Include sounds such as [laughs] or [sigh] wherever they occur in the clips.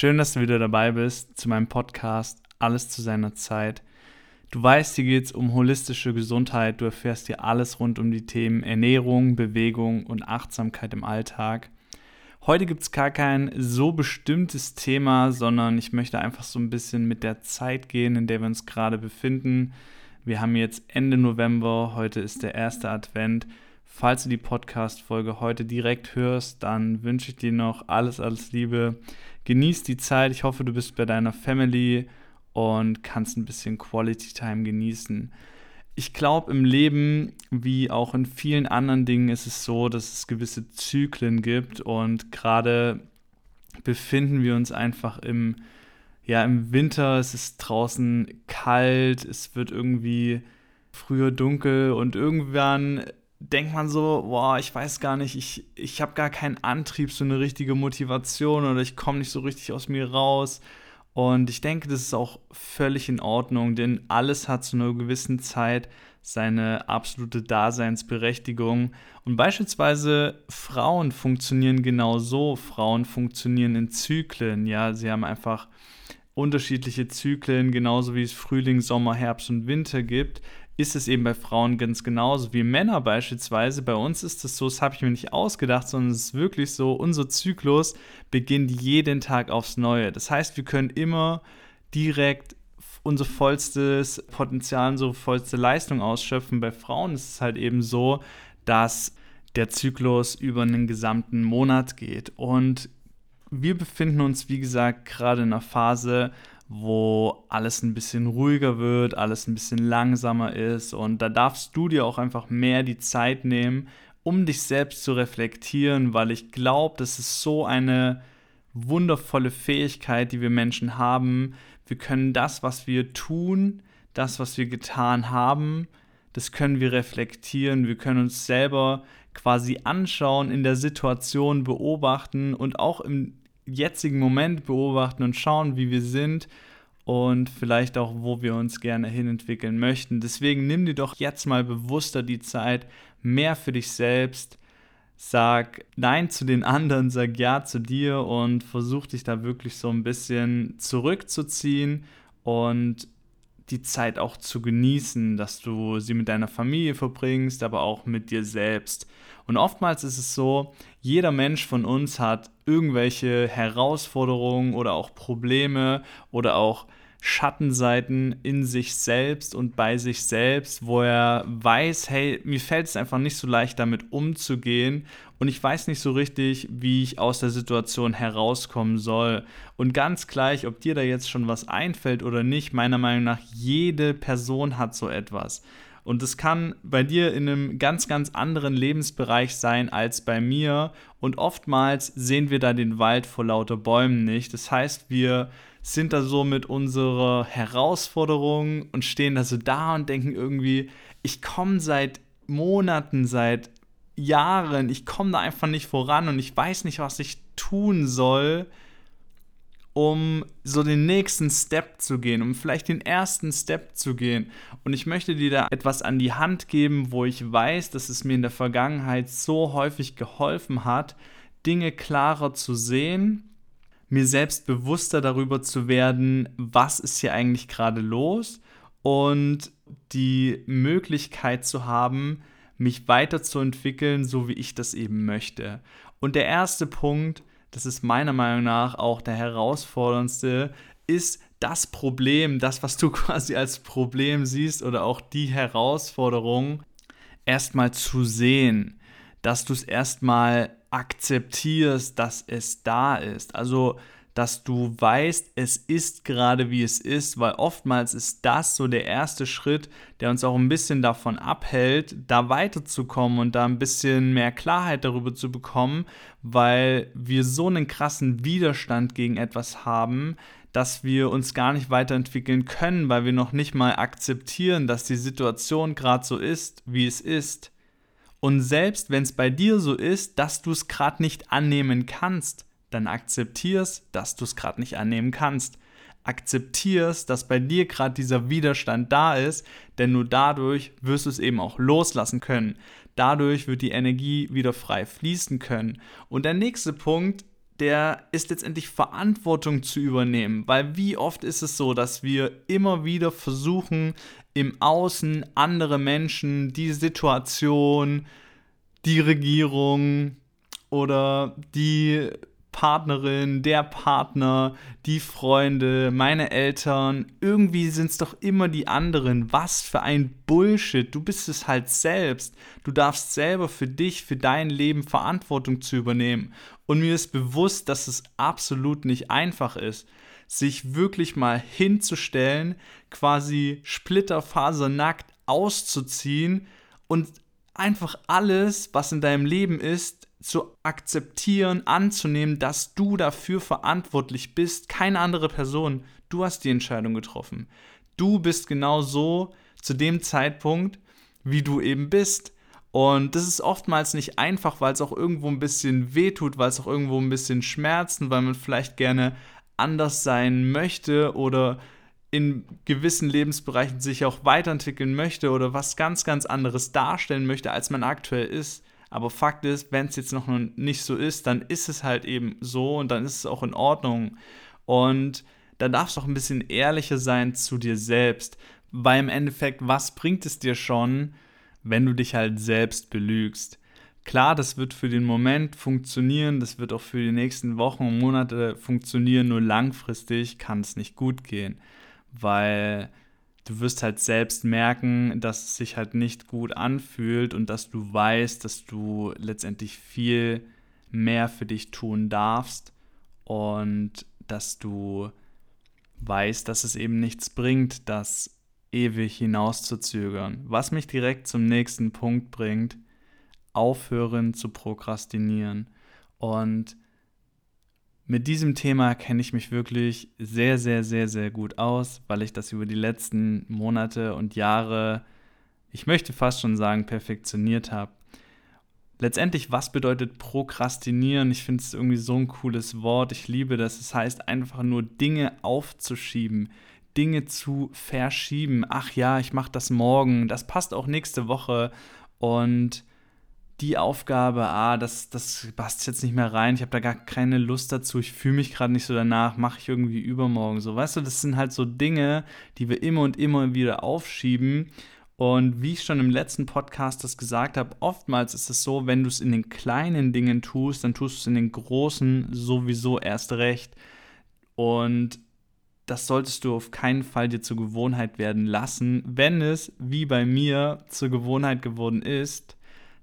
Schön, dass du wieder dabei bist zu meinem Podcast Alles zu seiner Zeit. Du weißt, hier geht es um holistische Gesundheit. Du erfährst hier alles rund um die Themen Ernährung, Bewegung und Achtsamkeit im Alltag. Heute gibt es gar kein so bestimmtes Thema, sondern ich möchte einfach so ein bisschen mit der Zeit gehen, in der wir uns gerade befinden. Wir haben jetzt Ende November, heute ist der erste Advent Falls du die Podcast-Folge heute direkt hörst, dann wünsche ich dir noch alles, alles Liebe. Genieß die Zeit. Ich hoffe, du bist bei deiner Family und kannst ein bisschen Quality Time genießen. Ich glaube, im Leben, wie auch in vielen anderen Dingen, ist es so, dass es gewisse Zyklen gibt und gerade befinden wir uns einfach im, ja, im Winter. Es ist draußen kalt, es wird irgendwie früher dunkel und irgendwann denkt man so, boah, ich weiß gar nicht, ich, ich habe gar keinen Antrieb, so eine richtige Motivation oder ich komme nicht so richtig aus mir raus. Und ich denke, das ist auch völlig in Ordnung, denn alles hat zu einer gewissen Zeit seine absolute Daseinsberechtigung. Und beispielsweise Frauen funktionieren genau so. Frauen funktionieren in Zyklen. Ja, sie haben einfach unterschiedliche Zyklen, genauso wie es Frühling, Sommer, Herbst und Winter gibt ist es eben bei Frauen ganz genauso wie Männer beispielsweise. Bei uns ist es so, das habe ich mir nicht ausgedacht, sondern es ist wirklich so, unser Zyklus beginnt jeden Tag aufs Neue. Das heißt, wir können immer direkt unser vollstes Potenzial, unsere vollste Leistung ausschöpfen. Bei Frauen ist es halt eben so, dass der Zyklus über einen gesamten Monat geht. Und wir befinden uns, wie gesagt, gerade in einer Phase, wo alles ein bisschen ruhiger wird, alles ein bisschen langsamer ist. Und da darfst du dir auch einfach mehr die Zeit nehmen, um dich selbst zu reflektieren, weil ich glaube, das ist so eine wundervolle Fähigkeit, die wir Menschen haben. Wir können das, was wir tun, das, was wir getan haben, das können wir reflektieren. Wir können uns selber quasi anschauen, in der Situation beobachten und auch im jetzigen Moment beobachten und schauen, wie wir sind und vielleicht auch, wo wir uns gerne hinentwickeln möchten. Deswegen nimm dir doch jetzt mal bewusster die Zeit, mehr für dich selbst. Sag Nein zu den anderen, sag Ja zu dir und versuch dich da wirklich so ein bisschen zurückzuziehen und die Zeit auch zu genießen, dass du sie mit deiner Familie verbringst, aber auch mit dir selbst. Und oftmals ist es so, jeder Mensch von uns hat irgendwelche Herausforderungen oder auch Probleme oder auch Schattenseiten in sich selbst und bei sich selbst, wo er weiß, hey, mir fällt es einfach nicht so leicht damit umzugehen und ich weiß nicht so richtig, wie ich aus der Situation herauskommen soll. Und ganz gleich, ob dir da jetzt schon was einfällt oder nicht, meiner Meinung nach, jede Person hat so etwas. Und es kann bei dir in einem ganz, ganz anderen Lebensbereich sein als bei mir. Und oftmals sehen wir da den Wald vor lauter Bäumen nicht. Das heißt, wir sind da so mit unserer Herausforderung und stehen da so da und denken irgendwie, ich komme seit Monaten, seit Jahren, ich komme da einfach nicht voran und ich weiß nicht, was ich tun soll, um so den nächsten Step zu gehen, um vielleicht den ersten Step zu gehen. Und ich möchte dir da etwas an die Hand geben, wo ich weiß, dass es mir in der Vergangenheit so häufig geholfen hat, Dinge klarer zu sehen mir selbst bewusster darüber zu werden, was ist hier eigentlich gerade los und die Möglichkeit zu haben, mich weiterzuentwickeln, so wie ich das eben möchte. Und der erste Punkt, das ist meiner Meinung nach auch der herausforderndste, ist das Problem, das, was du [laughs] quasi als Problem siehst oder auch die Herausforderung, erstmal zu sehen, dass du es erstmal akzeptierst, dass es da ist. Also, dass du weißt, es ist gerade wie es ist, weil oftmals ist das so der erste Schritt, der uns auch ein bisschen davon abhält, da weiterzukommen und da ein bisschen mehr Klarheit darüber zu bekommen, weil wir so einen krassen Widerstand gegen etwas haben, dass wir uns gar nicht weiterentwickeln können, weil wir noch nicht mal akzeptieren, dass die Situation gerade so ist, wie es ist. Und selbst wenn es bei dir so ist, dass du es gerade nicht annehmen kannst, dann akzeptierst, dass du es gerade nicht annehmen kannst. Akzeptierst, dass bei dir gerade dieser Widerstand da ist, denn nur dadurch wirst du es eben auch loslassen können. Dadurch wird die Energie wieder frei fließen können. Und der nächste Punkt, der ist letztendlich Verantwortung zu übernehmen. Weil wie oft ist es so, dass wir immer wieder versuchen, im Außen andere Menschen, die Situation, die Regierung oder die Partnerin, der Partner, die Freunde, meine Eltern, irgendwie sind es doch immer die anderen. Was für ein Bullshit. Du bist es halt selbst. Du darfst selber für dich, für dein Leben Verantwortung zu übernehmen. Und mir ist bewusst, dass es absolut nicht einfach ist, sich wirklich mal hinzustellen, quasi splitterfasernackt auszuziehen und einfach alles, was in deinem Leben ist, zu akzeptieren, anzunehmen, dass du dafür verantwortlich bist, keine andere Person. Du hast die Entscheidung getroffen. Du bist genau so zu dem Zeitpunkt, wie du eben bist. Und das ist oftmals nicht einfach, weil es auch irgendwo ein bisschen wehtut, weil es auch irgendwo ein bisschen schmerzen, weil man vielleicht gerne anders sein möchte oder in gewissen Lebensbereichen sich auch weiterentwickeln möchte oder was ganz, ganz anderes darstellen möchte, als man aktuell ist. Aber Fakt ist, wenn es jetzt noch nicht so ist, dann ist es halt eben so und dann ist es auch in Ordnung. Und dann darfst du auch ein bisschen ehrlicher sein zu dir selbst. Weil im Endeffekt, was bringt es dir schon, wenn du dich halt selbst belügst? Klar, das wird für den Moment funktionieren, das wird auch für die nächsten Wochen und Monate funktionieren, nur langfristig kann es nicht gut gehen, weil du wirst halt selbst merken, dass es sich halt nicht gut anfühlt und dass du weißt, dass du letztendlich viel mehr für dich tun darfst und dass du weißt, dass es eben nichts bringt, das ewig hinauszuzögern. Was mich direkt zum nächsten Punkt bringt, aufhören zu prokrastinieren. Und mit diesem Thema kenne ich mich wirklich sehr, sehr, sehr, sehr gut aus, weil ich das über die letzten Monate und Jahre, ich möchte fast schon sagen, perfektioniert habe. Letztendlich, was bedeutet Prokrastinieren? Ich finde es irgendwie so ein cooles Wort. Ich liebe das. Es heißt einfach nur Dinge aufzuschieben, Dinge zu verschieben. Ach ja, ich mache das morgen. Das passt auch nächste Woche. Und die Aufgabe, ah, das, das passt jetzt nicht mehr rein, ich habe da gar keine Lust dazu, ich fühle mich gerade nicht so danach, mache ich irgendwie übermorgen so. Weißt du, das sind halt so Dinge, die wir immer und immer wieder aufschieben. Und wie ich schon im letzten Podcast das gesagt habe, oftmals ist es so, wenn du es in den kleinen Dingen tust, dann tust du es in den großen sowieso erst recht. Und das solltest du auf keinen Fall dir zur Gewohnheit werden lassen, wenn es, wie bei mir, zur Gewohnheit geworden ist,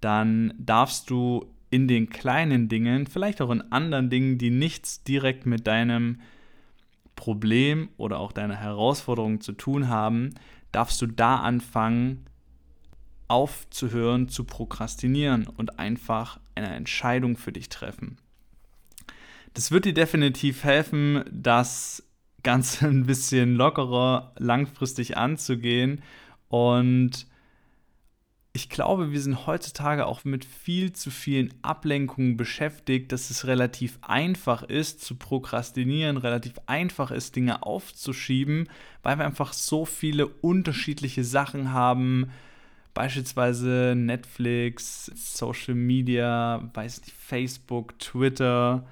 dann darfst du in den kleinen Dingen, vielleicht auch in anderen Dingen, die nichts direkt mit deinem Problem oder auch deiner Herausforderung zu tun haben, darfst du da anfangen, aufzuhören zu prokrastinieren und einfach eine Entscheidung für dich treffen. Das wird dir definitiv helfen, das Ganze [laughs] ein bisschen lockerer langfristig anzugehen und ich glaube, wir sind heutzutage auch mit viel zu vielen Ablenkungen beschäftigt, dass es relativ einfach ist zu prokrastinieren, relativ einfach ist, Dinge aufzuschieben, weil wir einfach so viele unterschiedliche Sachen haben. Beispielsweise Netflix, Social Media, weiß nicht, Facebook, Twitter,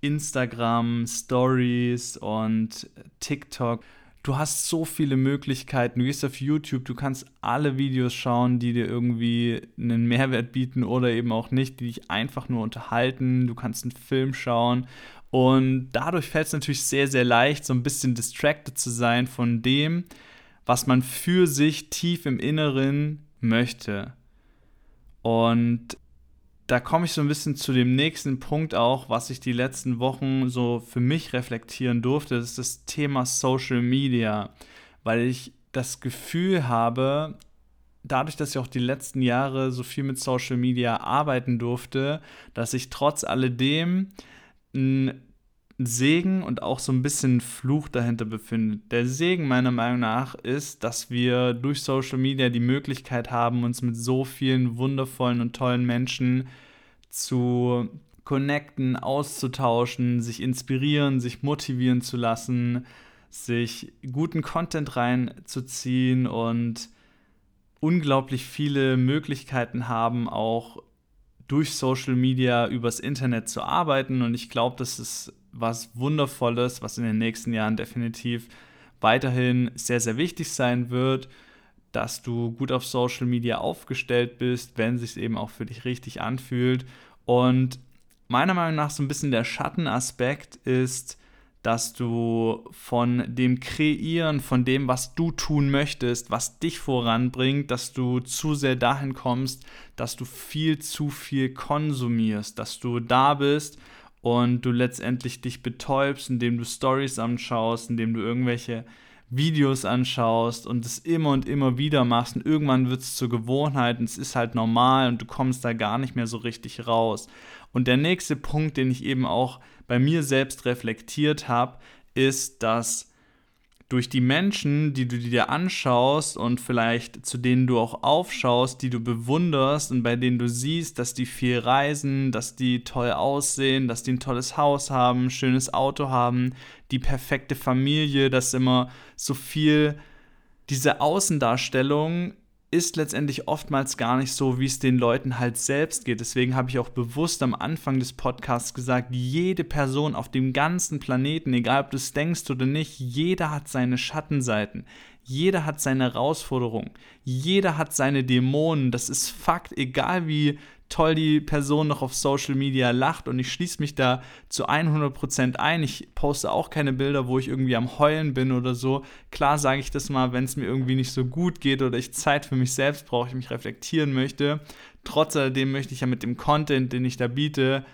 Instagram, Stories und TikTok du hast so viele Möglichkeiten. Du gehst auf YouTube, du kannst alle Videos schauen, die dir irgendwie einen Mehrwert bieten oder eben auch nicht, die dich einfach nur unterhalten. Du kannst einen Film schauen. Und dadurch fällt es natürlich sehr, sehr leicht, so ein bisschen distracted zu sein von dem, was man für sich tief im Inneren möchte. Und da komme ich so ein bisschen zu dem nächsten Punkt auch, was ich die letzten Wochen so für mich reflektieren durfte. Das ist das Thema Social Media, weil ich das Gefühl habe, dadurch, dass ich auch die letzten Jahre so viel mit Social Media arbeiten durfte, dass ich trotz alledem ein Segen und auch so ein bisschen Fluch dahinter befindet. Der Segen meiner Meinung nach ist, dass wir durch Social Media die Möglichkeit haben, uns mit so vielen wundervollen und tollen Menschen zu connecten, auszutauschen, sich inspirieren, sich motivieren zu lassen, sich guten Content reinzuziehen und unglaublich viele Möglichkeiten haben, auch durch Social Media, übers Internet zu arbeiten. Und ich glaube, das ist was Wundervolles, was in den nächsten Jahren definitiv weiterhin sehr, sehr wichtig sein wird, dass du gut auf Social Media aufgestellt bist, wenn es sich eben auch für dich richtig anfühlt. Und meiner Meinung nach so ein bisschen der Schattenaspekt ist, dass du von dem Kreieren, von dem, was du tun möchtest, was dich voranbringt, dass du zu sehr dahin kommst, dass du viel zu viel konsumierst, dass du da bist und du letztendlich dich betäubst, indem du Stories anschaust, indem du irgendwelche Videos anschaust und es immer und immer wieder machst und irgendwann wird es zur Gewohnheit und es ist halt normal und du kommst da gar nicht mehr so richtig raus. Und der nächste Punkt, den ich eben auch bei mir selbst reflektiert habe, ist, dass durch die Menschen, die du dir anschaust und vielleicht zu denen du auch aufschaust, die du bewunderst und bei denen du siehst, dass die viel reisen, dass die toll aussehen, dass die ein tolles Haus haben, schönes Auto haben, die perfekte Familie, dass immer so viel diese Außendarstellung ist letztendlich oftmals gar nicht so, wie es den Leuten halt selbst geht. Deswegen habe ich auch bewusst am Anfang des Podcasts gesagt, jede Person auf dem ganzen Planeten, egal ob du es denkst oder nicht, jeder hat seine Schattenseiten. Jeder hat seine Herausforderungen. Jeder hat seine Dämonen. Das ist Fakt, egal wie toll die Person noch auf Social Media lacht und ich schließe mich da zu 100% ein. Ich poste auch keine Bilder, wo ich irgendwie am Heulen bin oder so. Klar sage ich das mal, wenn es mir irgendwie nicht so gut geht oder ich Zeit für mich selbst brauche, ich mich reflektieren möchte. Trotz alledem möchte ich ja mit dem Content, den ich da biete,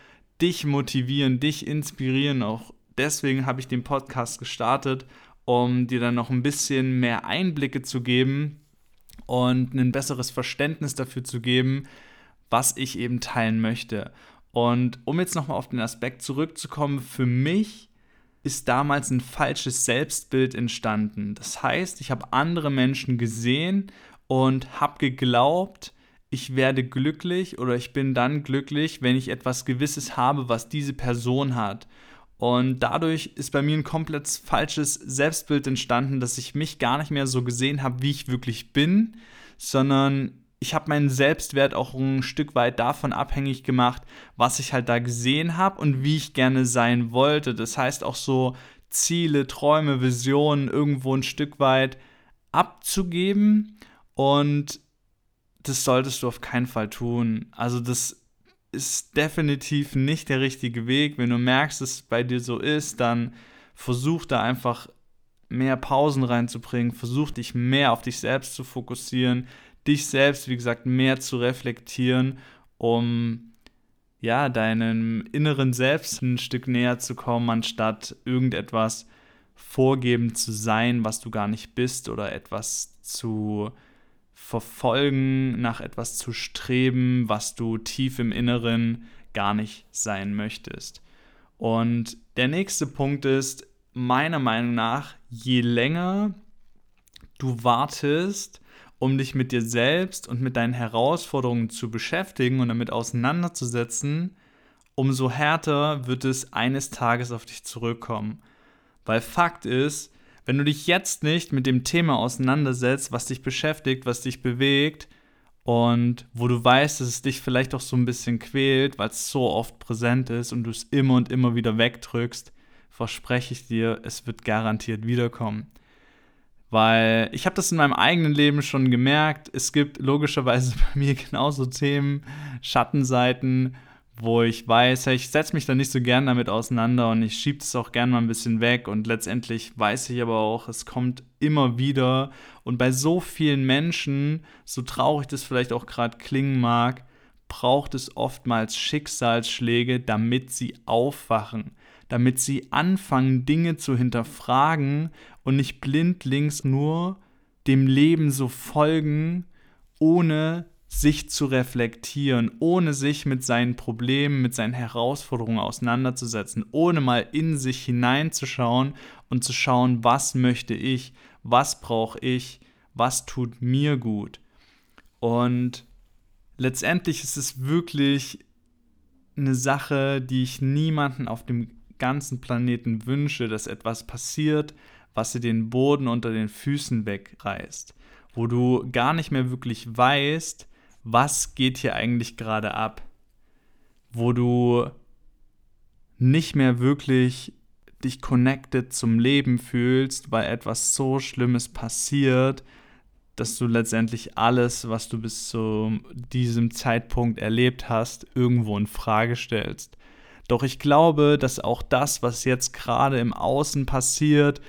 dich motivieren, dich inspirieren. Auch deswegen habe ich den Podcast gestartet, um dir dann noch ein bisschen mehr Einblicke zu geben und ein besseres Verständnis dafür zu geben, was ich eben teilen möchte. Und um jetzt nochmal auf den Aspekt zurückzukommen, für mich ist damals ein falsches Selbstbild entstanden. Das heißt, ich habe andere Menschen gesehen und habe geglaubt, ich werde glücklich oder ich bin dann glücklich, wenn ich etwas Gewisses habe, was diese Person hat. Und dadurch ist bei mir ein komplett falsches Selbstbild entstanden, dass ich mich gar nicht mehr so gesehen habe, wie ich wirklich bin, sondern ich habe meinen Selbstwert auch ein Stück weit davon abhängig gemacht, was ich halt da gesehen habe und wie ich gerne sein wollte. Das heißt auch so Ziele, Träume, Visionen irgendwo ein Stück weit abzugeben und das solltest du auf keinen Fall tun. Also das ist definitiv nicht der richtige Weg. Wenn du merkst, dass es bei dir so ist, dann versuch da einfach mehr Pausen reinzubringen, versuch dich mehr auf dich selbst zu fokussieren, dich selbst, wie gesagt, mehr zu reflektieren, um ja, deinem inneren Selbst ein Stück näher zu kommen, anstatt irgendetwas vorgeben zu sein, was du gar nicht bist oder etwas zu verfolgen, nach etwas zu streben, was du tief im Inneren gar nicht sein möchtest. Und der nächste Punkt ist, meiner Meinung nach, je länger du wartest, um dich mit dir selbst und mit deinen Herausforderungen zu beschäftigen und damit auseinanderzusetzen, umso härter wird es eines Tages auf dich zurückkommen. Weil Fakt ist, wenn du dich jetzt nicht mit dem Thema auseinandersetzt, was dich beschäftigt, was dich bewegt und wo du weißt, dass es dich vielleicht auch so ein bisschen quält, weil es so oft präsent ist und du es immer und immer wieder wegdrückst, verspreche ich dir, es wird garantiert wiederkommen. Weil ich habe das in meinem eigenen Leben schon gemerkt. Es gibt logischerweise [laughs] bei mir genauso Themen, Schattenseiten, wo ich weiß, ich setze mich da nicht so gern damit auseinander und ich schiebe es auch gern mal ein bisschen weg. Und letztendlich weiß ich aber auch, es kommt immer wieder. Und bei so vielen Menschen, so traurig das vielleicht auch gerade klingen mag, braucht es oftmals Schicksalsschläge, damit sie aufwachen damit sie anfangen, Dinge zu hinterfragen und nicht blindlings nur dem Leben so folgen, ohne sich zu reflektieren, ohne sich mit seinen Problemen, mit seinen Herausforderungen auseinanderzusetzen, ohne mal in sich hineinzuschauen und zu schauen, was möchte ich, was brauche ich, was tut mir gut. Und letztendlich ist es wirklich eine Sache, die ich niemanden auf dem ganzen Planeten wünsche, dass etwas passiert, was dir den Boden unter den Füßen wegreißt, wo du gar nicht mehr wirklich weißt, was geht hier eigentlich gerade ab. wo du nicht mehr wirklich dich connected zum Leben fühlst, weil etwas so Schlimmes passiert, dass du letztendlich alles, was du bis zu diesem Zeitpunkt erlebt hast, irgendwo in Frage stellst. Doch ich glaube, dass auch das, was jetzt gerade im Außen passiert,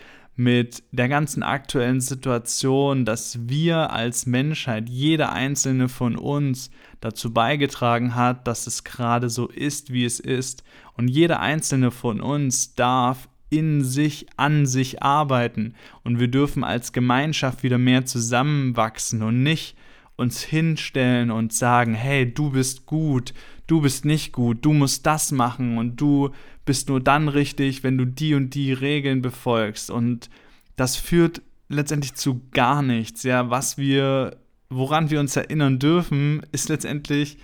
mit der ganzen aktuellen Situation, dass wir als Menschheit, jeder einzelne von uns, dazu beigetragen hat, dass es gerade so ist, wie es ist. Und jeder einzelne von uns darf in sich, an sich arbeiten. Und wir dürfen als Gemeinschaft wieder mehr zusammenwachsen und nicht uns hinstellen und sagen, hey, du bist gut, du bist nicht gut, du musst das machen und du bist nur dann richtig, wenn du die und die Regeln befolgst. Und das führt letztendlich zu gar nichts. Ja, was wir, woran wir uns erinnern dürfen, ist letztendlich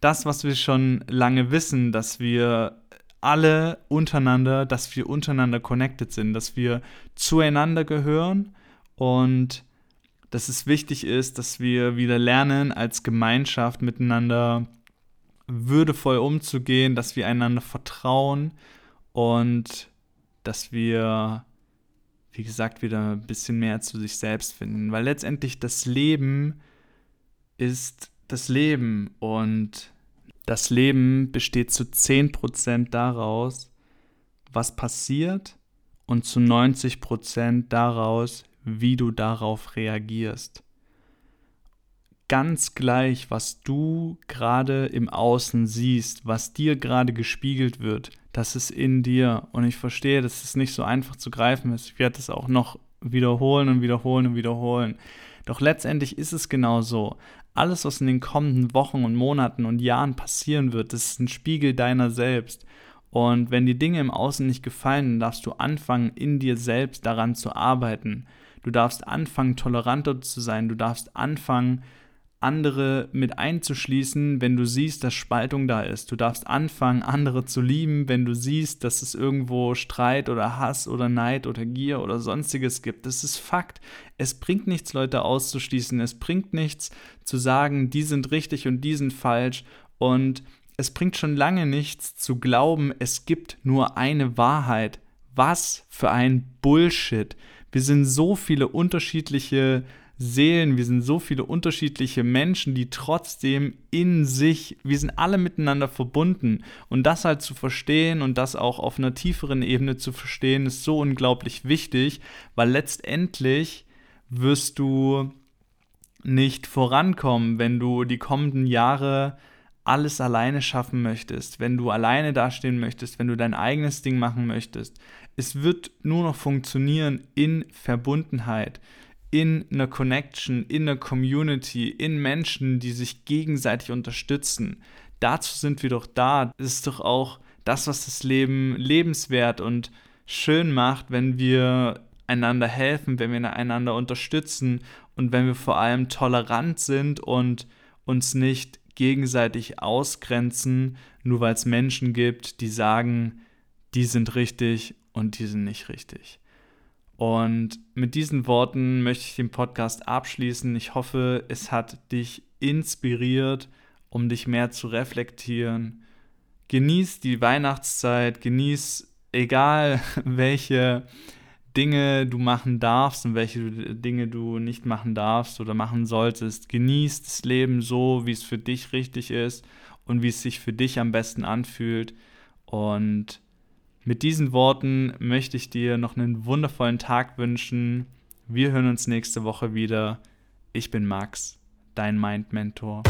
das, was wir schon lange wissen, dass wir alle untereinander, dass wir untereinander connected sind, dass wir zueinander gehören und dass es wichtig ist, dass wir wieder lernen, als Gemeinschaft miteinander würdevoll umzugehen, dass wir einander vertrauen und dass wir, wie gesagt, wieder ein bisschen mehr zu sich selbst finden. Weil letztendlich das Leben ist das Leben und das Leben besteht zu 10% daraus, was passiert und zu 90% daraus, wie du darauf reagierst. Ganz gleich, was du gerade im Außen siehst, was dir gerade gespiegelt wird, das ist in dir. Und ich verstehe, dass es nicht so einfach zu greifen ist. Ich werde es auch noch wiederholen und wiederholen und wiederholen. Doch letztendlich ist es genau so alles, was in den kommenden Wochen und Monaten und Jahren passieren wird, das ist ein Spiegel deiner selbst. Und wenn die Dinge im Außen nicht gefallen, dann darfst du anfangen, in dir selbst daran zu arbeiten. Du darfst anfangen, toleranter zu sein. Du darfst anfangen, andere mit einzuschließen, wenn du siehst, dass Spaltung da ist. Du darfst anfangen, andere zu lieben, wenn du siehst, dass es irgendwo Streit oder Hass oder Neid oder Gier oder sonstiges gibt. Das ist Fakt. Es bringt nichts, Leute auszuschließen. Es bringt nichts zu sagen, die sind richtig und die sind falsch. Und es bringt schon lange nichts zu glauben, es gibt nur eine Wahrheit. Was für ein Bullshit. Wir sind so viele unterschiedliche Seelen, wir sind so viele unterschiedliche Menschen, die trotzdem in sich, wir sind alle miteinander verbunden. Und das halt zu verstehen und das auch auf einer tieferen Ebene zu verstehen, ist so unglaublich wichtig, weil letztendlich wirst du nicht vorankommen, wenn du die kommenden Jahre alles alleine schaffen möchtest, wenn du alleine dastehen möchtest, wenn du dein eigenes Ding machen möchtest. Es wird nur noch funktionieren in Verbundenheit in einer Connection, in einer Community, in Menschen, die sich gegenseitig unterstützen. Dazu sind wir doch da. Das ist doch auch das, was das Leben lebenswert und schön macht, wenn wir einander helfen, wenn wir einander unterstützen und wenn wir vor allem tolerant sind und uns nicht gegenseitig ausgrenzen, nur weil es Menschen gibt, die sagen, die sind richtig und die sind nicht richtig. Und mit diesen Worten möchte ich den Podcast abschließen. Ich hoffe, es hat dich inspiriert, um dich mehr zu reflektieren. Genieß die Weihnachtszeit, genieß egal [laughs] welche Dinge du machen darfst und welche Dinge du nicht machen darfst oder machen solltest. Genieß das Leben so, wie es für dich richtig ist und wie es sich für dich am besten anfühlt. Und mit diesen Worten möchte ich dir noch einen wundervollen Tag wünschen. Wir hören uns nächste Woche wieder. Ich bin Max, dein Mind Mentor.